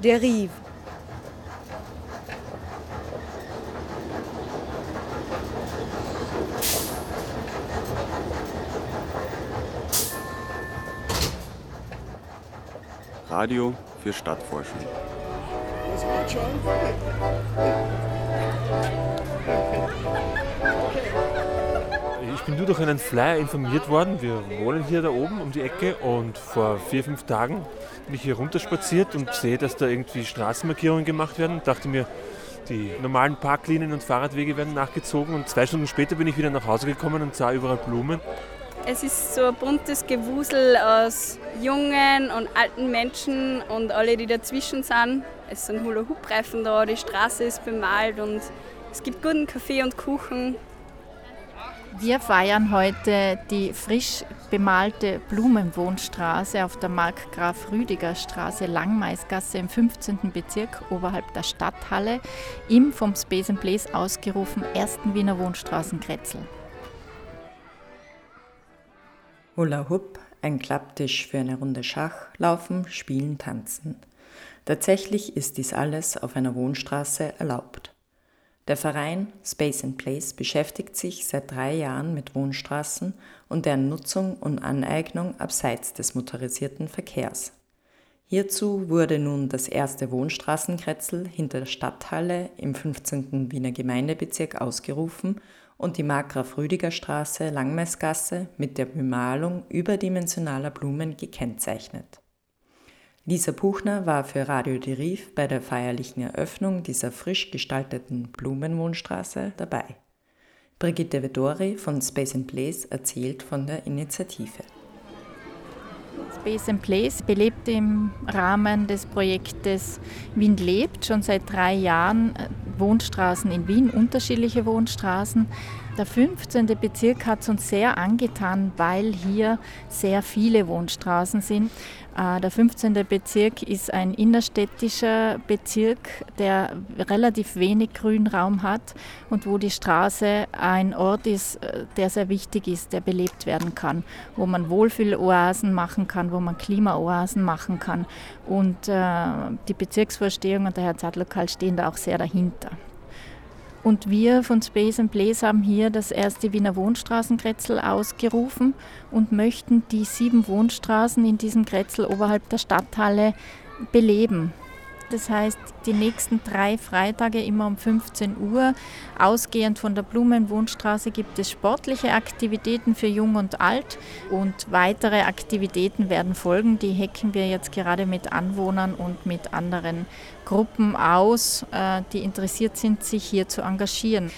dérive. Radio für Stadtforschung. Ich bin nur durch einen Flyer informiert worden. Wir wohnen hier da oben um die Ecke und vor vier, fünf Tagen bin ich hier runterspaziert und sehe, dass da irgendwie Straßenmarkierungen gemacht werden. Dachte mir, die normalen Parklinien und Fahrradwege werden nachgezogen und zwei Stunden später bin ich wieder nach Hause gekommen und sah überall Blumen. Es ist so ein buntes Gewusel aus jungen und alten Menschen und alle, die dazwischen sind. Es sind Hula-Hoop-Reifen da, die Straße ist bemalt und es gibt guten Kaffee und Kuchen. Wir feiern heute die frisch bemalte Blumenwohnstraße auf der Markgraf Rüdiger Straße Langmaisgasse im 15. Bezirk oberhalb der Stadthalle im vom Space ausgerufen ersten Wiener Wohnstraßenkretzel. Hula Hoop, ein Klapptisch für eine Runde Schach, Laufen, Spielen, Tanzen. Tatsächlich ist dies alles auf einer Wohnstraße erlaubt. Der Verein Space and Place beschäftigt sich seit drei Jahren mit Wohnstraßen und deren Nutzung und Aneignung abseits des motorisierten Verkehrs. Hierzu wurde nun das erste Wohnstraßenkretzel hinter der Stadthalle im 15. Wiener Gemeindebezirk ausgerufen und die Markgraf-Rüdiger-Straße Langmessgasse mit der Bemalung überdimensionaler Blumen gekennzeichnet. Lisa Buchner war für Radio Deriv bei der feierlichen Eröffnung dieser frisch gestalteten Blumenwohnstraße dabei. Brigitte Vedori von Space and Place erzählt von der Initiative. Space and Place belebt im Rahmen des Projektes Wien lebt schon seit drei Jahren äh, Wohnstraßen in Wien, unterschiedliche Wohnstraßen. Der 15. Bezirk hat es uns sehr angetan, weil hier sehr viele Wohnstraßen sind. Äh, der 15. Bezirk ist ein innerstädtischer Bezirk, der relativ wenig Grünraum hat und wo die Straße ein Ort ist, äh, der sehr wichtig ist, der belebt werden kann, wo man Wohlfühloasen machen kann, wo man Klimaoasen machen kann. Und äh, die Bezirksvorstehung und der Herr Zadlokal stehen da auch sehr dahinter. Und wir von Space and Place haben hier das erste Wiener Wohnstraßenkretzel ausgerufen und möchten die sieben Wohnstraßen in diesem Kretzel oberhalb der Stadthalle beleben. Das heißt, die nächsten drei Freitage immer um 15 Uhr. Ausgehend von der Blumenwohnstraße gibt es sportliche Aktivitäten für Jung und Alt und weitere Aktivitäten werden folgen. Die hacken wir jetzt gerade mit Anwohnern und mit anderen Gruppen aus, äh, die interessiert sind, sich hier zu engagieren.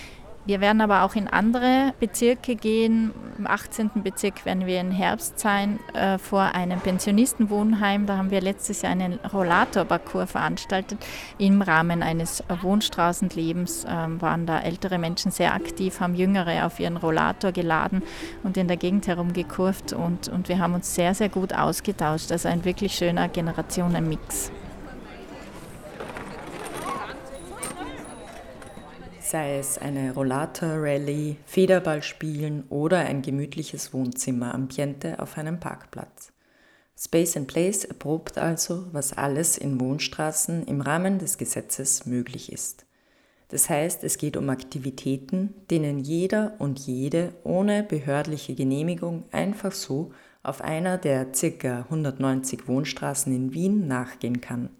Wir werden aber auch in andere Bezirke gehen. Im 18. Bezirk werden wir im Herbst sein äh, vor einem Pensionistenwohnheim. Da haben wir letztes Jahr einen Rollatorparcours veranstaltet. Im Rahmen eines Wohnstraßenlebens äh, waren da ältere Menschen sehr aktiv, haben Jüngere auf ihren Rollator geladen und in der Gegend herumgekurvt. Und, und wir haben uns sehr, sehr gut ausgetauscht. Also ein wirklich schöner Generationenmix. Sei es eine Rollator-Rallye, Federball spielen oder ein gemütliches Wohnzimmer-Ambiente auf einem Parkplatz. Space and Place erprobt also, was alles in Wohnstraßen im Rahmen des Gesetzes möglich ist. Das heißt, es geht um Aktivitäten, denen jeder und jede ohne behördliche Genehmigung einfach so auf einer der ca. 190 Wohnstraßen in Wien nachgehen kann.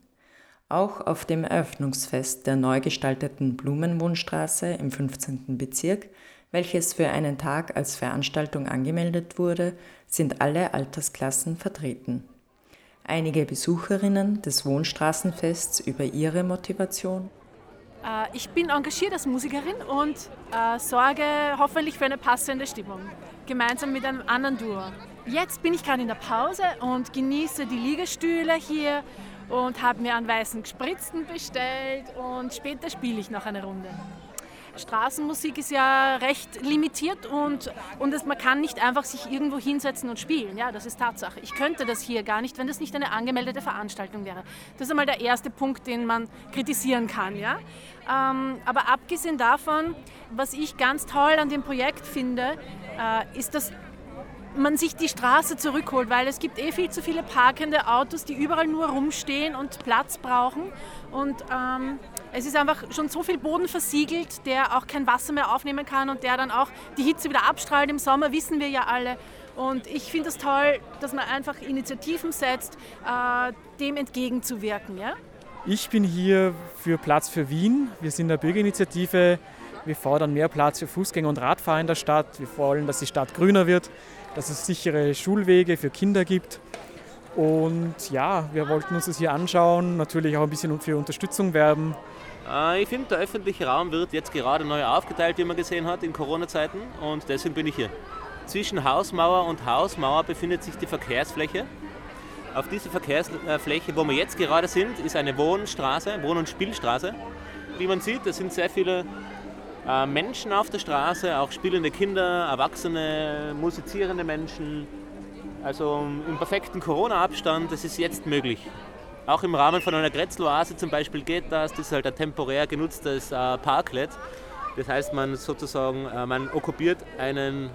Auch auf dem Eröffnungsfest der neu gestalteten Blumenwohnstraße im 15. Bezirk, welches für einen Tag als Veranstaltung angemeldet wurde, sind alle Altersklassen vertreten. Einige Besucherinnen des Wohnstraßenfests über ihre Motivation. Äh, ich bin engagiert als Musikerin und äh, sorge hoffentlich für eine passende Stimmung, gemeinsam mit einem anderen Duo. Jetzt bin ich gerade in der Pause und genieße die Liegestühle hier und habe mir einen weißen Gespritzten bestellt und später spiele ich noch eine Runde. Straßenmusik ist ja recht limitiert und, und es, man kann nicht einfach sich irgendwo hinsetzen und spielen. Ja, das ist Tatsache. Ich könnte das hier gar nicht, wenn das nicht eine angemeldete Veranstaltung wäre. Das ist einmal der erste Punkt, den man kritisieren kann. Ja? Ähm, aber abgesehen davon, was ich ganz toll an dem Projekt finde, äh, ist, dass man sich die Straße zurückholt, weil es gibt eh viel zu viele parkende Autos, die überall nur rumstehen und Platz brauchen. Und ähm, es ist einfach schon so viel Boden versiegelt, der auch kein Wasser mehr aufnehmen kann und der dann auch die Hitze wieder abstrahlt im Sommer, wissen wir ja alle. Und ich finde es das toll, dass man einfach Initiativen setzt, äh, dem entgegenzuwirken. Ja? Ich bin hier für Platz für Wien. Wir sind eine Bürgerinitiative. Wir fordern mehr Platz für Fußgänger und Radfahrer in der Stadt. Wir wollen, dass die Stadt grüner wird, dass es sichere Schulwege für Kinder gibt. Und ja, wir wollten uns das hier anschauen, natürlich auch ein bisschen für Unterstützung werben. Äh, ich finde, der öffentliche Raum wird jetzt gerade neu aufgeteilt, wie man gesehen hat, in Corona-Zeiten. Und deswegen bin ich hier. Zwischen Hausmauer und Hausmauer befindet sich die Verkehrsfläche. Auf dieser Verkehrsfläche, wo wir jetzt gerade sind, ist eine Wohnstraße, Wohn- und Spielstraße. Wie man sieht, da sind sehr viele äh, Menschen auf der Straße, auch spielende Kinder, Erwachsene, musizierende Menschen. Also im perfekten Corona-Abstand, das ist jetzt möglich. Auch im Rahmen von einer Grätzloase zum Beispiel geht das. Das ist halt ein temporär genutztes äh, Parklet. Das heißt, man sozusagen, äh, man okkupiert einen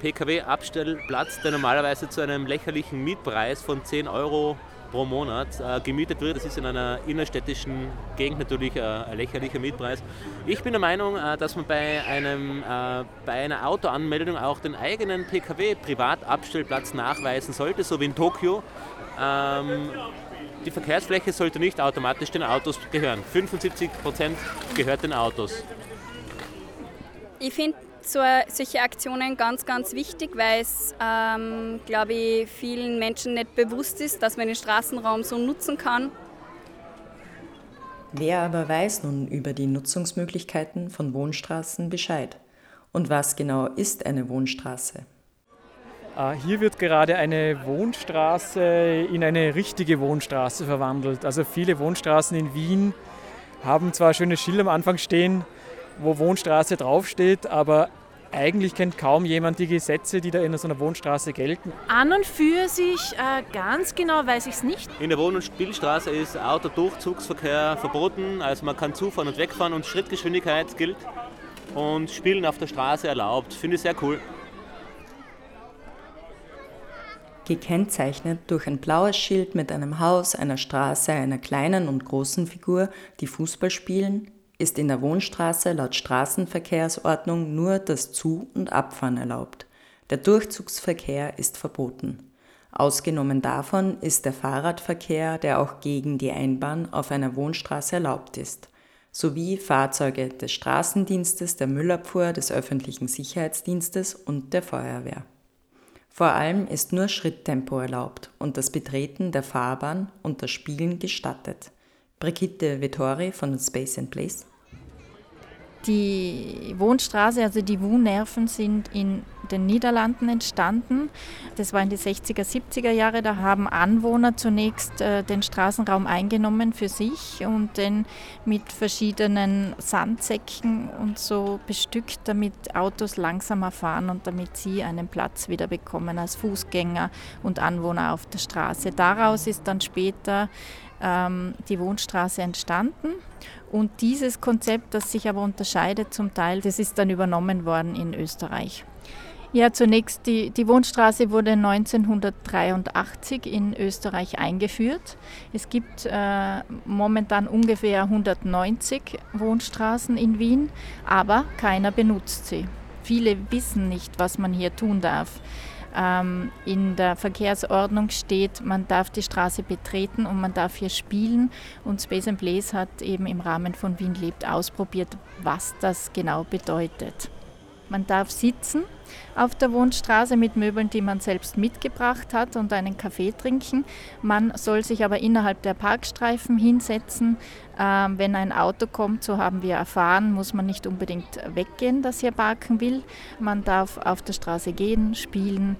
Pkw-Abstellplatz, der normalerweise zu einem lächerlichen Mietpreis von 10 Euro pro Monat äh, gemietet wird. Das ist in einer innerstädtischen Gegend natürlich äh, ein lächerlicher Mietpreis. Ich bin der Meinung, äh, dass man bei, einem, äh, bei einer Autoanmeldung auch den eigenen Pkw-Privatabstellplatz nachweisen sollte, so wie in Tokio. Ähm, die Verkehrsfläche sollte nicht automatisch den Autos gehören. 75 Prozent gehört den Autos. Ich finde so, solche Aktionen ganz, ganz wichtig, weil es, ähm, glaube ich, vielen Menschen nicht bewusst ist, dass man den Straßenraum so nutzen kann. Wer aber weiß nun über die Nutzungsmöglichkeiten von Wohnstraßen Bescheid? Und was genau ist eine Wohnstraße? Ah, hier wird gerade eine Wohnstraße in eine richtige Wohnstraße verwandelt. Also viele Wohnstraßen in Wien haben zwar schöne Schilder am Anfang stehen, wo Wohnstraße draufsteht, aber eigentlich kennt kaum jemand die Gesetze, die da in so einer Wohnstraße gelten. An und für sich äh, ganz genau weiß ich es nicht. In der Wohn- und Spielstraße ist Autodurchzugsverkehr verboten, also man kann zufahren und wegfahren und Schrittgeschwindigkeit gilt und Spielen auf der Straße erlaubt. Finde ich sehr cool. Gekennzeichnet durch ein blaues Schild mit einem Haus, einer Straße, einer kleinen und großen Figur, die Fußball spielen, ist in der Wohnstraße laut Straßenverkehrsordnung nur das Zu- und Abfahren erlaubt. Der Durchzugsverkehr ist verboten. Ausgenommen davon ist der Fahrradverkehr, der auch gegen die Einbahn auf einer Wohnstraße erlaubt ist, sowie Fahrzeuge des Straßendienstes, der Müllabfuhr, des öffentlichen Sicherheitsdienstes und der Feuerwehr. Vor allem ist nur Schritttempo erlaubt und das Betreten der Fahrbahn und das Spielen gestattet. Brigitte Vettori von Space and Place die Wohnstraße, also die Wohnnerven, sind in den Niederlanden entstanden. Das war in den 60er, 70er Jahre. Da haben Anwohner zunächst äh, den Straßenraum eingenommen für sich und den mit verschiedenen Sandsäcken und so bestückt, damit Autos langsamer fahren und damit sie einen Platz wieder bekommen als Fußgänger und Anwohner auf der Straße. Daraus ist dann später ähm, die Wohnstraße entstanden. Und dieses Konzept, das sich aber unterscheidet zum Teil, das ist dann übernommen worden in Österreich. Ja, zunächst die, die Wohnstraße wurde 1983 in Österreich eingeführt. Es gibt äh, momentan ungefähr 190 Wohnstraßen in Wien, aber keiner benutzt sie. Viele wissen nicht, was man hier tun darf. Ähm, in der Verkehrsordnung steht, man darf die Straße betreten und man darf hier spielen. Und Space and Place hat eben im Rahmen von Wien lebt ausprobiert, was das genau bedeutet. Man darf sitzen auf der Wohnstraße mit Möbeln, die man selbst mitgebracht hat und einen Kaffee trinken. Man soll sich aber innerhalb der Parkstreifen hinsetzen. Ähm, wenn ein Auto kommt, so haben wir erfahren, muss man nicht unbedingt weggehen, das hier parken will. Man darf auf der Straße gehen, spielen,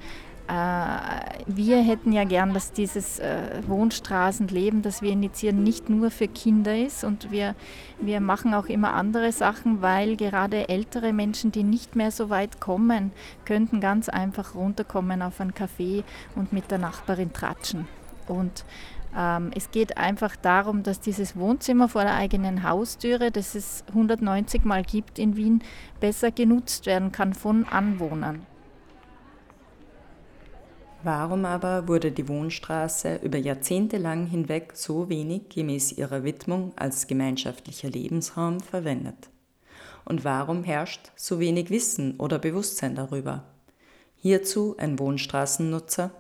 wir hätten ja gern, dass dieses äh, Wohnstraßenleben, das wir initiieren, nicht nur für Kinder ist. Und wir, wir machen auch immer andere Sachen, weil gerade ältere Menschen, die nicht mehr so weit kommen, könnten ganz einfach runterkommen auf ein Café und mit der Nachbarin tratschen. Und ähm, es geht einfach darum, dass dieses Wohnzimmer vor der eigenen Haustüre, das es 190 Mal gibt in Wien, besser genutzt werden kann von Anwohnern. Warum aber wurde die Wohnstraße über Jahrzehnte lang hinweg so wenig gemäß ihrer Widmung als gemeinschaftlicher Lebensraum verwendet? Und warum herrscht so wenig Wissen oder Bewusstsein darüber? Hierzu ein Wohnstraßennutzer.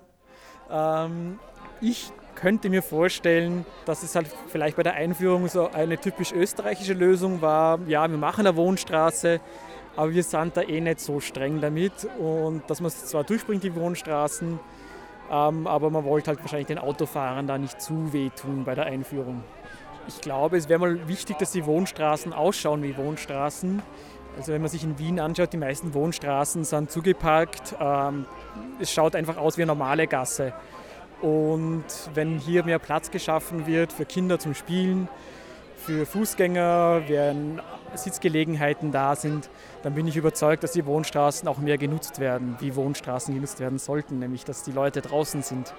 Ähm, ich könnte mir vorstellen, dass es halt vielleicht bei der Einführung so eine typisch österreichische Lösung war. Ja, wir machen eine Wohnstraße, aber wir sind da eh nicht so streng damit und dass man es zwar durchbringt, die Wohnstraßen, ähm, aber man wollte halt wahrscheinlich den Autofahrern da nicht zu wehtun bei der Einführung. Ich glaube, es wäre mal wichtig, dass die Wohnstraßen ausschauen wie Wohnstraßen. Also wenn man sich in Wien anschaut, die meisten Wohnstraßen sind zugeparkt. Ähm, es schaut einfach aus wie eine normale Gasse. Und wenn hier mehr Platz geschaffen wird für Kinder zum Spielen, für Fußgänger, wenn Sitzgelegenheiten da sind, dann bin ich überzeugt, dass die Wohnstraßen auch mehr genutzt werden, wie Wohnstraßen genutzt werden sollten, nämlich dass die Leute draußen sind.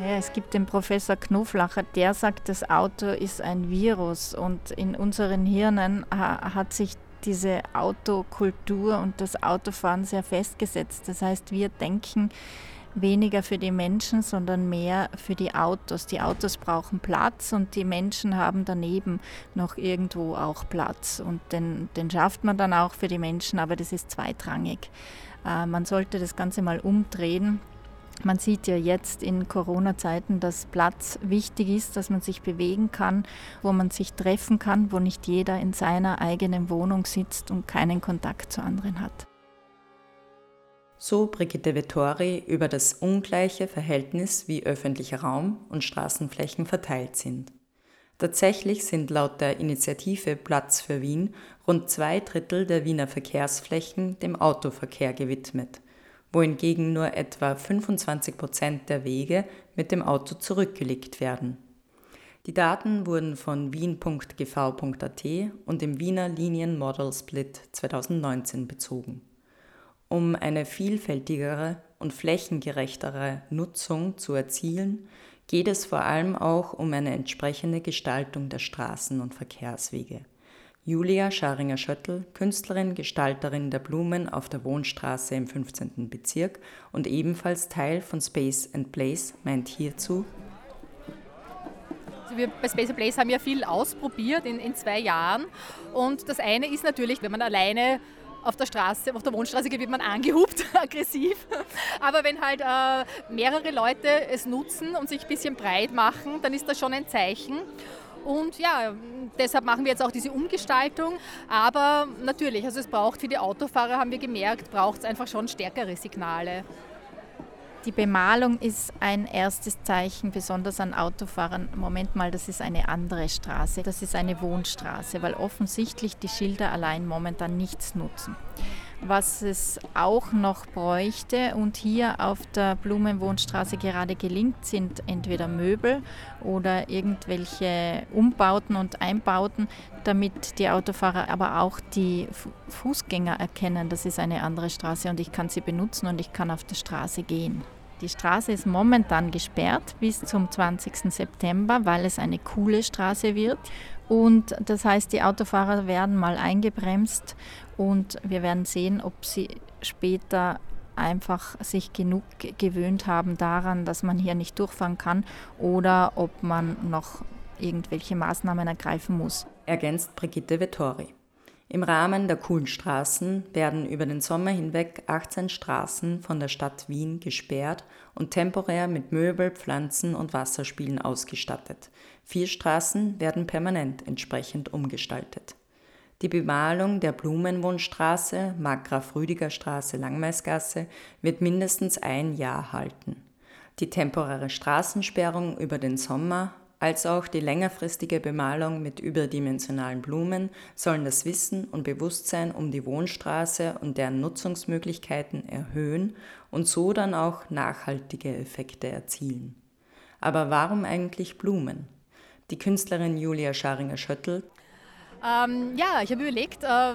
Ja, es gibt den Professor Knoflacher, der sagt, das Auto ist ein Virus und in unseren Hirnen hat sich diese Autokultur und das Autofahren sehr festgesetzt. Das heißt, wir denken weniger für die Menschen, sondern mehr für die Autos. Die Autos brauchen Platz und die Menschen haben daneben noch irgendwo auch Platz. Und den, den schafft man dann auch für die Menschen, aber das ist zweitrangig. Äh, man sollte das Ganze mal umdrehen man sieht ja jetzt in Corona-Zeiten, dass Platz wichtig ist, dass man sich bewegen kann, wo man sich treffen kann, wo nicht jeder in seiner eigenen Wohnung sitzt und keinen Kontakt zu anderen hat. So Brigitte Vettori über das ungleiche Verhältnis, wie öffentlicher Raum und Straßenflächen verteilt sind. Tatsächlich sind laut der Initiative Platz für Wien rund zwei Drittel der Wiener Verkehrsflächen dem Autoverkehr gewidmet wohingegen nur etwa 25 Prozent der Wege mit dem Auto zurückgelegt werden. Die Daten wurden von wien.gv.at und dem Wiener Linien Model Split 2019 bezogen. Um eine vielfältigere und flächengerechtere Nutzung zu erzielen, geht es vor allem auch um eine entsprechende Gestaltung der Straßen und Verkehrswege. Julia Scharinger-Schöttl, Künstlerin, Gestalterin der Blumen auf der Wohnstraße im 15. Bezirk und ebenfalls Teil von Space and Place, meint hierzu, also wir bei Space and Place haben ja viel ausprobiert in, in zwei Jahren. Und das eine ist natürlich, wenn man alleine auf der Straße, auf der Wohnstraße wird man angehupt, aggressiv. Aber wenn halt äh, mehrere Leute es nutzen und sich ein bisschen breit machen, dann ist das schon ein Zeichen. Und ja, deshalb machen wir jetzt auch diese Umgestaltung. Aber natürlich, also es braucht für die Autofahrer, haben wir gemerkt, braucht es einfach schon stärkere Signale. Die Bemalung ist ein erstes Zeichen, besonders an Autofahrern. Moment mal, das ist eine andere Straße. Das ist eine Wohnstraße, weil offensichtlich die Schilder allein momentan nichts nutzen. Was es auch noch bräuchte und hier auf der Blumenwohnstraße gerade gelingt, sind entweder Möbel oder irgendwelche Umbauten und Einbauten, damit die Autofahrer, aber auch die Fußgänger erkennen, das ist eine andere Straße und ich kann sie benutzen und ich kann auf der Straße gehen. Die Straße ist momentan gesperrt bis zum 20. September, weil es eine coole Straße wird. Und das heißt, die Autofahrer werden mal eingebremst und wir werden sehen, ob sie später einfach sich genug gewöhnt haben daran, dass man hier nicht durchfahren kann oder ob man noch irgendwelche Maßnahmen ergreifen muss. Ergänzt Brigitte Vettori. Im Rahmen der coolen Straßen werden über den Sommer hinweg 18 Straßen von der Stadt Wien gesperrt und temporär mit Möbel, Pflanzen und Wasserspielen ausgestattet. Vier Straßen werden permanent entsprechend umgestaltet. Die Bemalung der Blumenwohnstraße, Markgraf-Rüdiger-Straße, Langmaisgasse wird mindestens ein Jahr halten. Die temporäre Straßensperrung über den Sommer als auch die längerfristige Bemalung mit überdimensionalen Blumen sollen das Wissen und Bewusstsein um die Wohnstraße und deren Nutzungsmöglichkeiten erhöhen und so dann auch nachhaltige Effekte erzielen. Aber warum eigentlich Blumen? Die Künstlerin Julia Scharinger-Schöttl ähm, ja, ich habe überlegt, äh,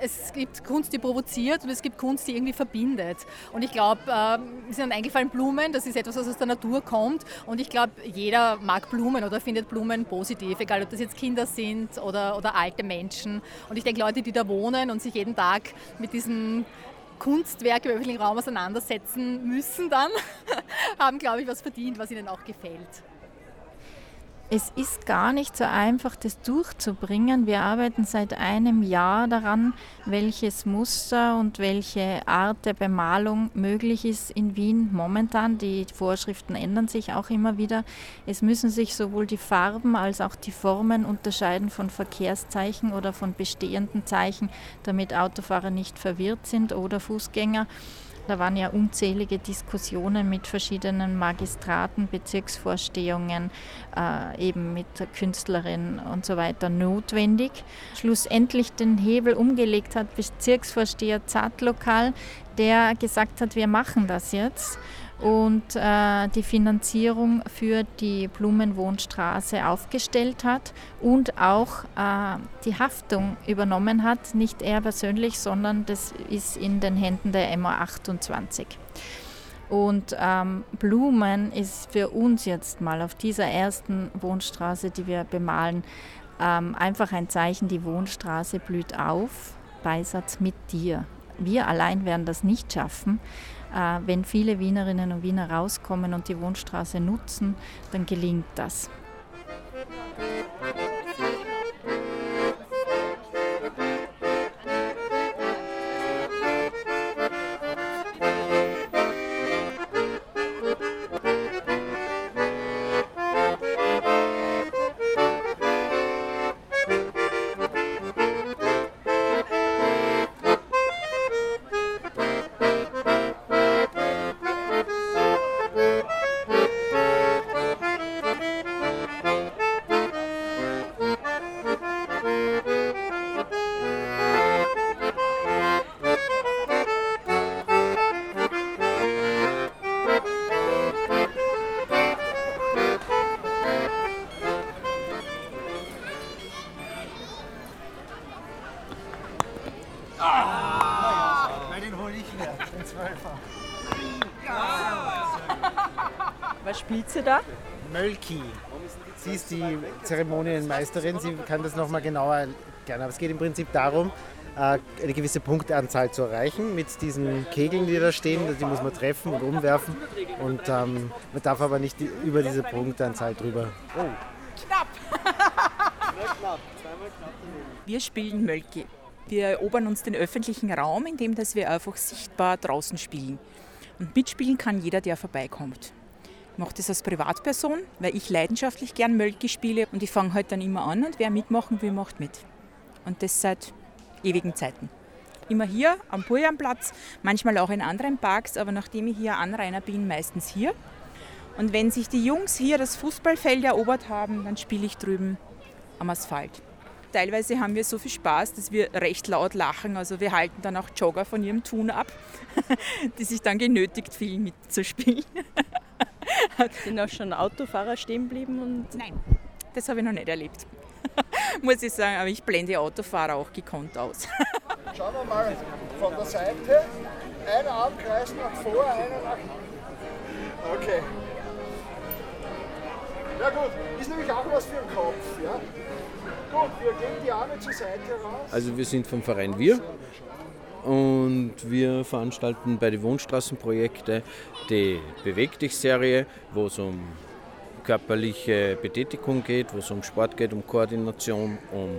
es gibt Kunst, die provoziert und es gibt Kunst, die irgendwie verbindet. Und ich glaube, äh, sind eingefallen Blumen, das ist etwas, was aus der Natur kommt. Und ich glaube, jeder mag Blumen oder findet Blumen positiv, egal ob das jetzt Kinder sind oder, oder alte Menschen. Und ich denke, Leute, die da wohnen und sich jeden Tag mit diesen Kunstwerke im öffentlichen Raum auseinandersetzen müssen dann, haben, glaube ich, was verdient, was ihnen auch gefällt. Es ist gar nicht so einfach, das durchzubringen. Wir arbeiten seit einem Jahr daran, welches Muster und welche Art der Bemalung möglich ist in Wien momentan. Die Vorschriften ändern sich auch immer wieder. Es müssen sich sowohl die Farben als auch die Formen unterscheiden von Verkehrszeichen oder von bestehenden Zeichen, damit Autofahrer nicht verwirrt sind oder Fußgänger. Da waren ja unzählige Diskussionen mit verschiedenen Magistraten, Bezirksvorstehungen, äh, eben mit der Künstlerin und so weiter notwendig. Schlussendlich den Hebel umgelegt hat Bezirksvorsteher Zartlokal, der gesagt hat, wir machen das jetzt und äh, die Finanzierung für die Blumenwohnstraße aufgestellt hat und auch äh, die Haftung übernommen hat, nicht er persönlich, sondern das ist in den Händen der MA 28. Und ähm, Blumen ist für uns jetzt mal auf dieser ersten Wohnstraße, die wir bemalen, ähm, einfach ein Zeichen, die Wohnstraße blüht auf, Beisatz mit dir. Wir allein werden das nicht schaffen. Äh, wenn viele Wienerinnen und Wiener rauskommen und die Wohnstraße nutzen, dann gelingt das. Spielt sie da? Mölki. Sie ist die Zeremonienmeisterin, sie kann das nochmal genauer erklären. Aber es geht im Prinzip darum, äh, eine gewisse Punkteanzahl zu erreichen mit diesen Kegeln, die da stehen. Die muss man treffen und umwerfen. Und ähm, man darf aber nicht über diese Punkteanzahl drüber. Oh. Knapp! Wir spielen Mölki. Wir erobern uns den öffentlichen Raum, indem dass wir einfach sichtbar draußen spielen. Und mitspielen kann jeder, der vorbeikommt mache das als Privatperson, weil ich leidenschaftlich gern Mölki spiele und ich fange halt dann immer an und wer mitmachen will, macht mit. Und das seit ewigen Zeiten. Immer hier am Burjanplatz, manchmal auch in anderen Parks, aber nachdem ich hier Anrainer bin, meistens hier. Und wenn sich die Jungs hier das Fußballfeld erobert haben, dann spiele ich drüben am Asphalt. Teilweise haben wir so viel Spaß, dass wir recht laut lachen. Also wir halten dann auch Jogger von ihrem Tun ab, die sich dann genötigt fühlen mitzuspielen. Sind auch schon Autofahrer stehen geblieben? Und Nein, das habe ich noch nicht erlebt. Muss ich sagen, aber ich blende Autofahrer auch gekonnt aus. Schauen wir mal von der Seite. Ein Arm kreist nach vor, einer nach hinten. Okay. Ja gut, ist nämlich auch was für den Kopf. Ja? Gut, wir gehen die Arme zur Seite raus. Also wir sind vom Verein Wir und wir veranstalten bei den Wohnstraßenprojekten die Beweg dich-Serie, wo es um körperliche Betätigung geht, wo es um Sport geht, um Koordination, um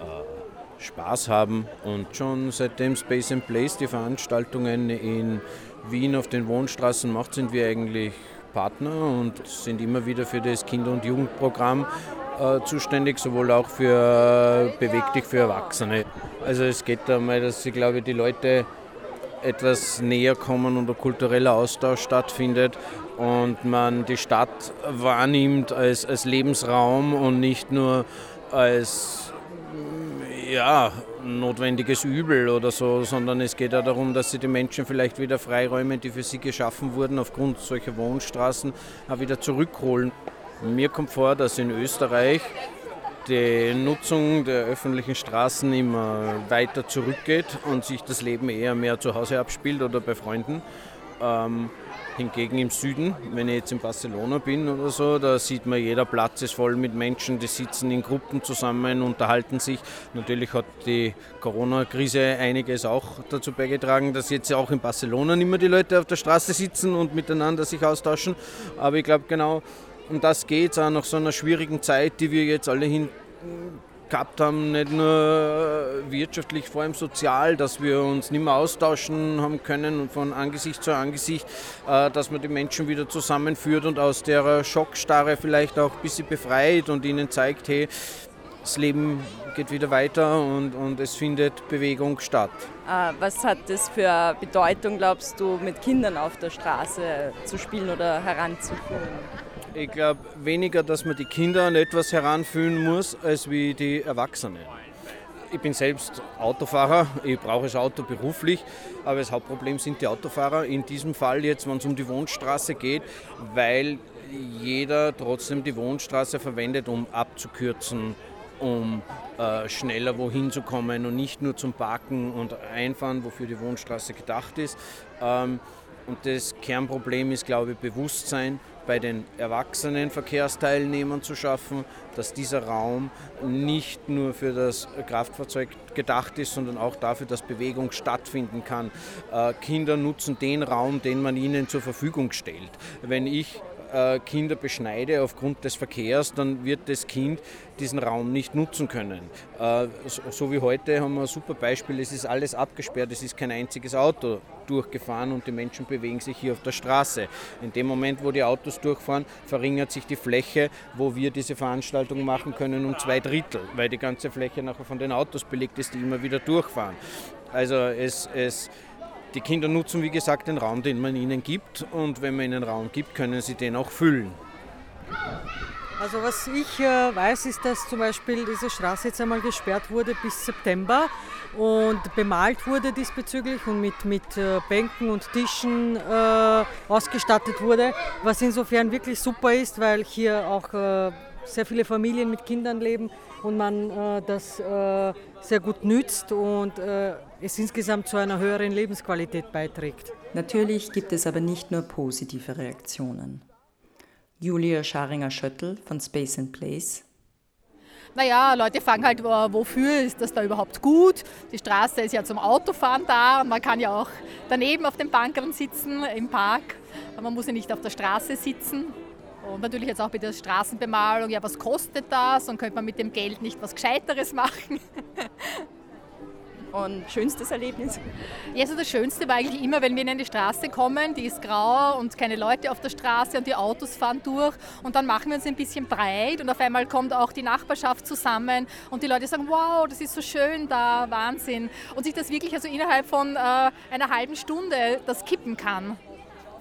äh, Spaß haben. Und schon seitdem Space and Place die Veranstaltungen in Wien auf den Wohnstraßen macht, sind wir eigentlich Partner und sind immer wieder für das Kinder- und Jugendprogramm zuständig, sowohl auch für äh, beweglich für Erwachsene. Also es geht einmal, dass ich glaube, die Leute etwas näher kommen und ein kultureller Austausch stattfindet und man die Stadt wahrnimmt als, als Lebensraum und nicht nur als ja, notwendiges Übel oder so, sondern es geht auch darum, dass sie die Menschen vielleicht wieder Freiräume, die für sie geschaffen wurden, aufgrund solcher Wohnstraßen, auch wieder zurückholen. Mir kommt vor, dass in Österreich die Nutzung der öffentlichen Straßen immer weiter zurückgeht und sich das Leben eher mehr zu Hause abspielt oder bei Freunden. Ähm, Hingegen im Süden, wenn ich jetzt in Barcelona bin oder so, da sieht man, jeder Platz ist voll mit Menschen, die sitzen in Gruppen zusammen, unterhalten sich. Natürlich hat die Corona-Krise einiges auch dazu beigetragen, dass jetzt auch in Barcelona nicht mehr die Leute auf der Straße sitzen und miteinander sich austauschen. Aber ich glaube genau, um das geht auch nach so einer schwierigen Zeit, die wir jetzt alle hin gehabt haben, nicht nur wirtschaftlich, vor allem sozial, dass wir uns nicht mehr austauschen haben können von Angesicht zu Angesicht, äh, dass man die Menschen wieder zusammenführt und aus der Schockstarre vielleicht auch ein bisschen befreit und ihnen zeigt, hey, das Leben geht wieder weiter und, und es findet Bewegung statt. Äh, was hat das für Bedeutung, glaubst du, mit Kindern auf der Straße zu spielen oder heranzuführen? Ich glaube weniger, dass man die Kinder an etwas heranführen muss, als wie die Erwachsenen. Ich bin selbst Autofahrer, ich brauche das Auto beruflich, aber das Hauptproblem sind die Autofahrer. In diesem Fall jetzt, wenn es um die Wohnstraße geht, weil jeder trotzdem die Wohnstraße verwendet, um abzukürzen, um äh, schneller wohin zu kommen und nicht nur zum Parken und Einfahren, wofür die Wohnstraße gedacht ist. Ähm, und das Kernproblem ist, glaube ich, Bewusstsein bei den erwachsenen Verkehrsteilnehmern zu schaffen, dass dieser Raum nicht nur für das Kraftfahrzeug gedacht ist, sondern auch dafür, dass Bewegung stattfinden kann. Äh, Kinder nutzen den Raum, den man ihnen zur Verfügung stellt. Wenn ich äh, Kinder beschneide aufgrund des Verkehrs, dann wird das Kind diesen Raum nicht nutzen können. Äh, so wie heute haben wir ein super Beispiel, es ist alles abgesperrt, es ist kein einziges Auto durchgefahren und die Menschen bewegen sich hier auf der Straße. In dem Moment, wo die Autos durchfahren, verringert sich die Fläche, wo wir diese Veranstaltung machen können, um zwei Drittel, weil die ganze Fläche nachher von den Autos belegt ist, die immer wieder durchfahren. Also es, es die Kinder nutzen, wie gesagt, den Raum, den man ihnen gibt und wenn man ihnen Raum gibt, können sie den auch füllen. Also was ich äh, weiß, ist, dass zum Beispiel diese Straße jetzt einmal gesperrt wurde bis September und bemalt wurde diesbezüglich und mit, mit äh, Bänken und Tischen äh, ausgestattet wurde, was insofern wirklich super ist, weil hier auch äh, sehr viele Familien mit Kindern leben und man äh, das äh, sehr gut nützt und äh, es insgesamt zu einer höheren Lebensqualität beiträgt. Natürlich gibt es aber nicht nur positive Reaktionen. Julia Scharinger-Schöttl von Space and Place naja, Leute fragen halt, wofür ist das da überhaupt gut? Die Straße ist ja zum Autofahren da und man kann ja auch daneben auf den Bankern sitzen im Park. Aber man muss ja nicht auf der Straße sitzen. Und natürlich jetzt auch bei der Straßenbemalung, ja, was kostet das und könnte man mit dem Geld nicht was Gescheiteres machen? Und schönstes Erlebnis? Ja, also das Schönste war eigentlich immer, wenn wir in eine Straße kommen, die ist grau und keine Leute auf der Straße und die Autos fahren durch und dann machen wir uns ein bisschen breit und auf einmal kommt auch die Nachbarschaft zusammen und die Leute sagen, wow, das ist so schön da, Wahnsinn. Und sich das wirklich also innerhalb von äh, einer halben Stunde das kippen kann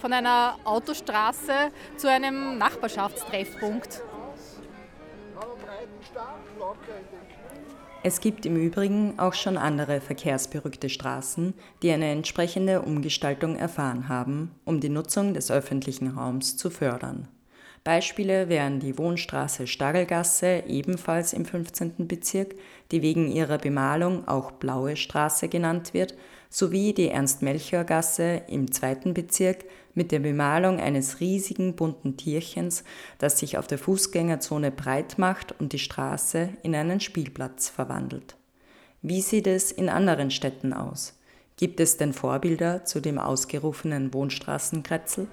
von einer Autostraße zu einem Nachbarschaftstreffpunkt. Es gibt im Übrigen auch schon andere verkehrsberückte Straßen, die eine entsprechende Umgestaltung erfahren haben, um die Nutzung des öffentlichen Raums zu fördern. Beispiele wären die Wohnstraße Stagelgasse, ebenfalls im 15. Bezirk, die wegen ihrer Bemalung auch Blaue Straße genannt wird, sowie die Ernst-Melchior-Gasse im zweiten Bezirk mit der Bemalung eines riesigen bunten Tierchens, das sich auf der Fußgängerzone breit macht und die Straße in einen Spielplatz verwandelt. Wie sieht es in anderen Städten aus? Gibt es denn Vorbilder zu dem ausgerufenen Wohnstraßenkretzel?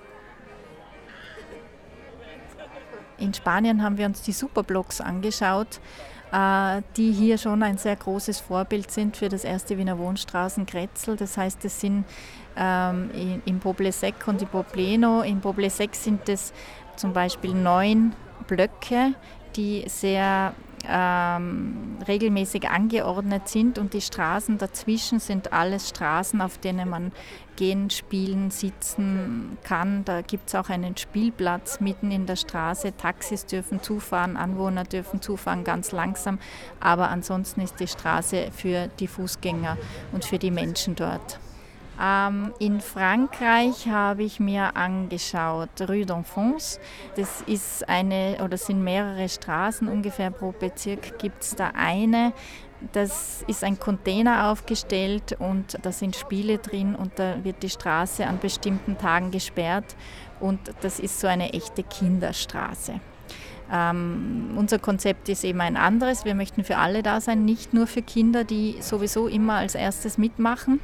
In Spanien haben wir uns die Superblocks angeschaut. Äh, die hier schon ein sehr großes Vorbild sind für das erste Wiener Wohnstraßenkretzel. Das heißt, es sind ähm, im Poble Sec und im Pobleno. Im Poble Sec sind es zum Beispiel neun Blöcke, die sehr ähm, regelmäßig angeordnet sind und die Straßen dazwischen sind alles Straßen, auf denen man gehen, spielen, sitzen kann. Da gibt es auch einen Spielplatz mitten in der Straße. Taxis dürfen zufahren, Anwohner dürfen zufahren, ganz langsam. Aber ansonsten ist die Straße für die Fußgänger und für die Menschen dort. Ähm, in Frankreich habe ich mir angeschaut Rue d'Enfance. Das ist eine oder sind mehrere Straßen ungefähr pro Bezirk gibt es da eine, Das ist ein Container aufgestellt und da sind Spiele drin und da wird die Straße an bestimmten Tagen gesperrt und das ist so eine echte Kinderstraße. Ähm, unser Konzept ist eben ein anderes. Wir möchten für alle da sein, nicht nur für Kinder, die sowieso immer als erstes mitmachen.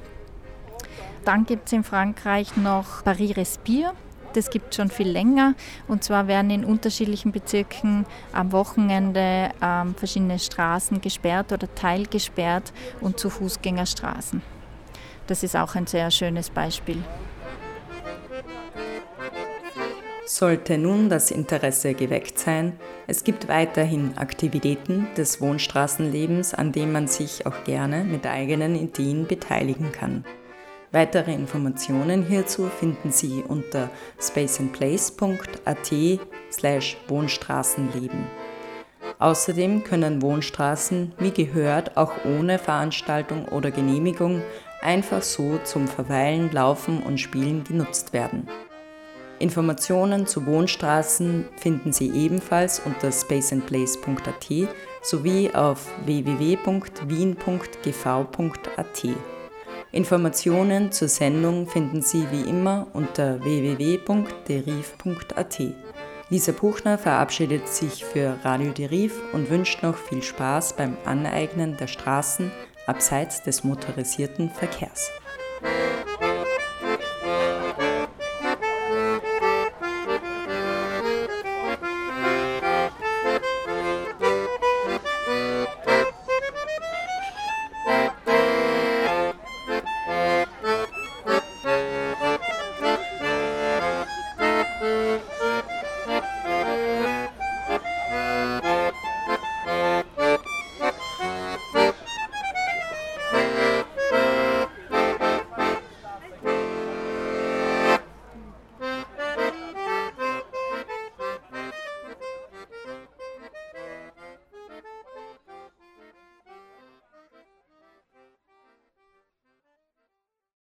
Dann gibt es in Frankreich noch Paris Respire. Das gibt es schon viel länger. Und zwar werden in unterschiedlichen Bezirken am Wochenende ähm, verschiedene Straßen gesperrt oder teilgesperrt und zu Fußgängerstraßen. Das ist auch ein sehr schönes Beispiel. Sollte nun das Interesse geweckt sein, es gibt weiterhin Aktivitäten des Wohnstraßenlebens, an denen man sich auch gerne mit eigenen Ideen beteiligen kann. Weitere Informationen hierzu finden Sie unter spaceandplace.at slash Wohnstraßenleben. Außerdem können Wohnstraßen, wie gehört, auch ohne Veranstaltung oder Genehmigung einfach so zum Verweilen, Laufen und Spielen genutzt werden. Informationen zu Wohnstraßen finden Sie ebenfalls unter spaceandplace.at sowie auf www.wien.gv.at. Informationen zur Sendung finden Sie wie immer unter www.deriv.at. Lisa Buchner verabschiedet sich für Radio Deriv und wünscht noch viel Spaß beim Aneignen der Straßen abseits des motorisierten Verkehrs.